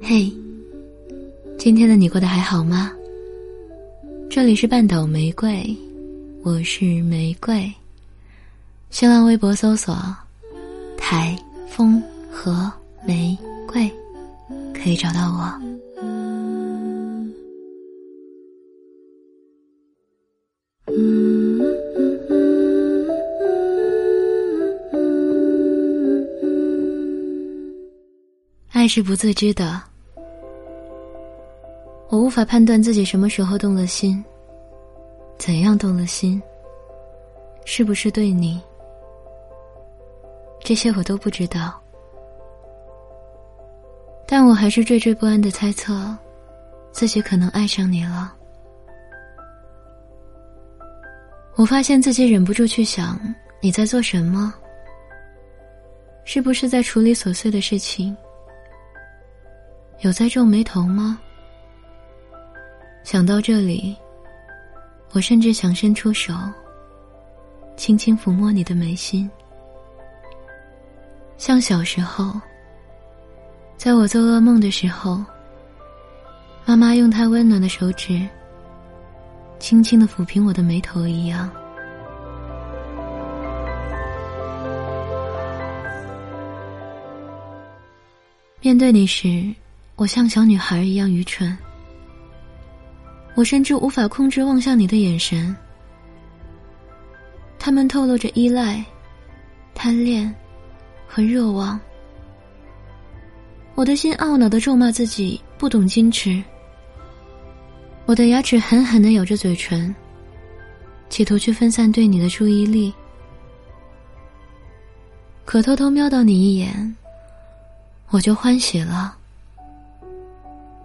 嘿，今天的你过得还好吗？这里是半岛玫瑰，我是玫瑰。新浪微博搜索“台风和玫瑰”，可以找到我。爱是不自知的。我无法判断自己什么时候动了心，怎样动了心，是不是对你，这些我都不知道。但我还是惴惴不安的猜测，自己可能爱上你了。我发现自己忍不住去想你在做什么，是不是在处理琐碎的事情？有在皱眉头吗？想到这里，我甚至想伸出手，轻轻抚摸你的眉心，像小时候，在我做噩梦的时候，妈妈用她温暖的手指，轻轻的抚平我的眉头一样。面对你时，我像小女孩一样愚蠢。我甚至无法控制望向你的眼神，他们透露着依赖、贪恋和热望。我的心懊恼的咒骂自己不懂矜持，我的牙齿狠狠的咬着嘴唇，企图去分散对你的注意力。可偷偷瞄到你一眼，我就欢喜了。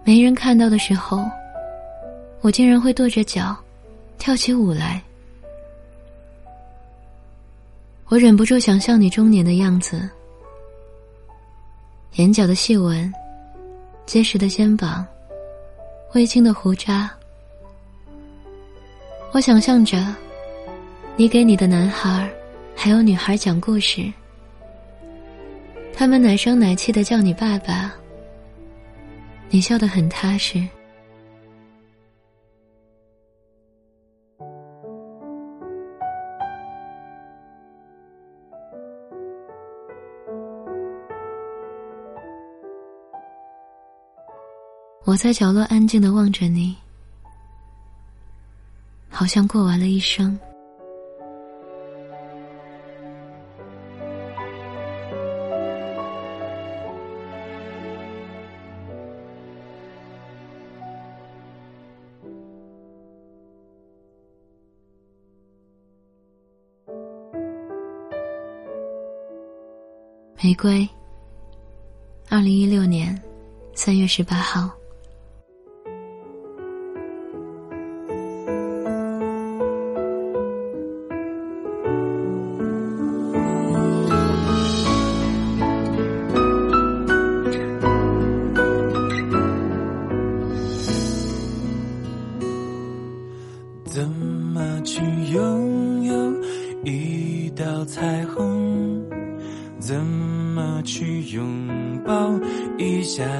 没人看到的时候。我竟然会跺着脚，跳起舞来。我忍不住想象你中年的样子，眼角的细纹，结实的肩膀，微青的胡渣。我想象着，你给你的男孩还有女孩讲故事，他们奶声奶气的叫你爸爸，你笑得很踏实。我在角落安静的望着你，好像过完了一生。玫瑰，二零一六年三月十八号。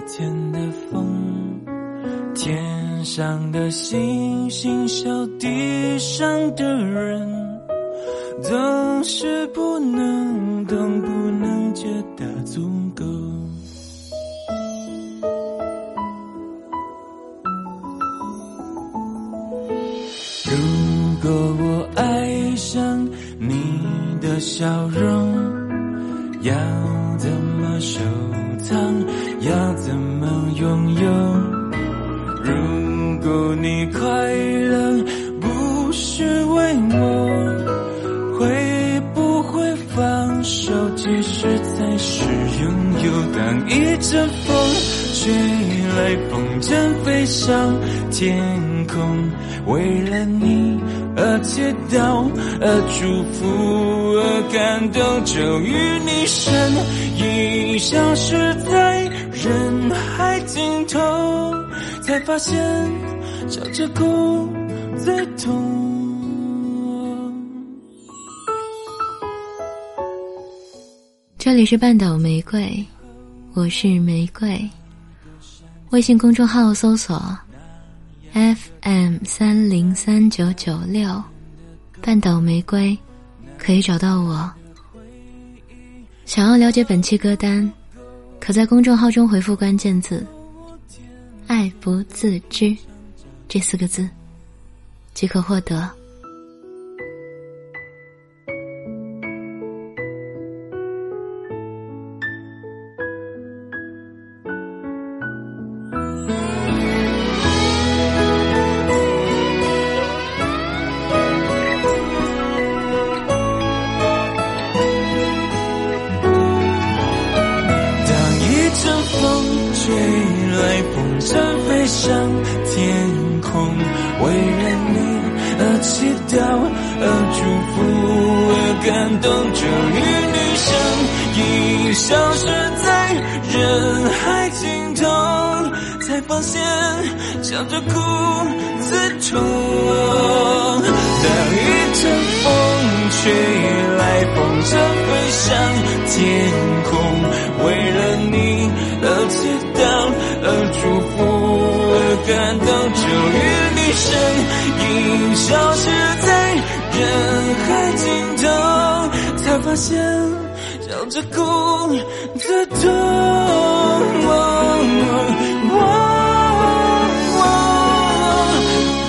天的风？天上的星星，笑地上的人，总是不能懂，不能觉得足够。如果我爱上你。的笑容要怎么拥有？如果你快乐不是为我，会不会放手？即使才是拥有。当一阵风吹来，风筝飞上天空，为了你。而祈祷，而祝福，而感动，就与你身影消失在人海尽头，才发现笑着哭最痛。这里是半岛玫瑰，我是玫瑰。微信公众号搜索 “FM 三零三九九六”，半岛玫瑰，可以找到我。想要了解本期歌单，可在公众号中回复关键字“爱不自知”这四个字，即可获得。而祝福，而感动。终于，女生已消失在人海尽头，才发现笑着哭自痛。当一阵风吹来，风筝飞上天空，为了你而祈祷，而祝福。而感动，终于你身影消失发现笑着哭的痛。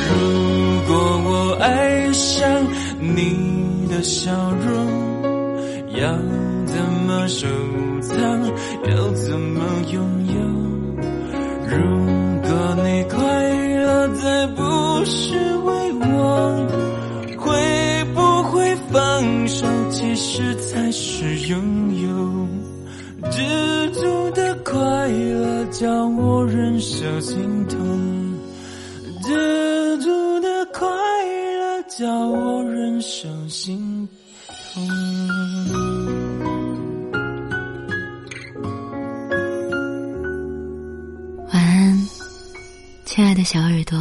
如果我爱上你的笑容，要怎么收藏？要怎么拥有？如果你快乐，再不是我，实才是拥有。知足的快乐，叫我忍受心痛。知足的快乐，叫我忍受心痛。晚安亲爱的小耳朵。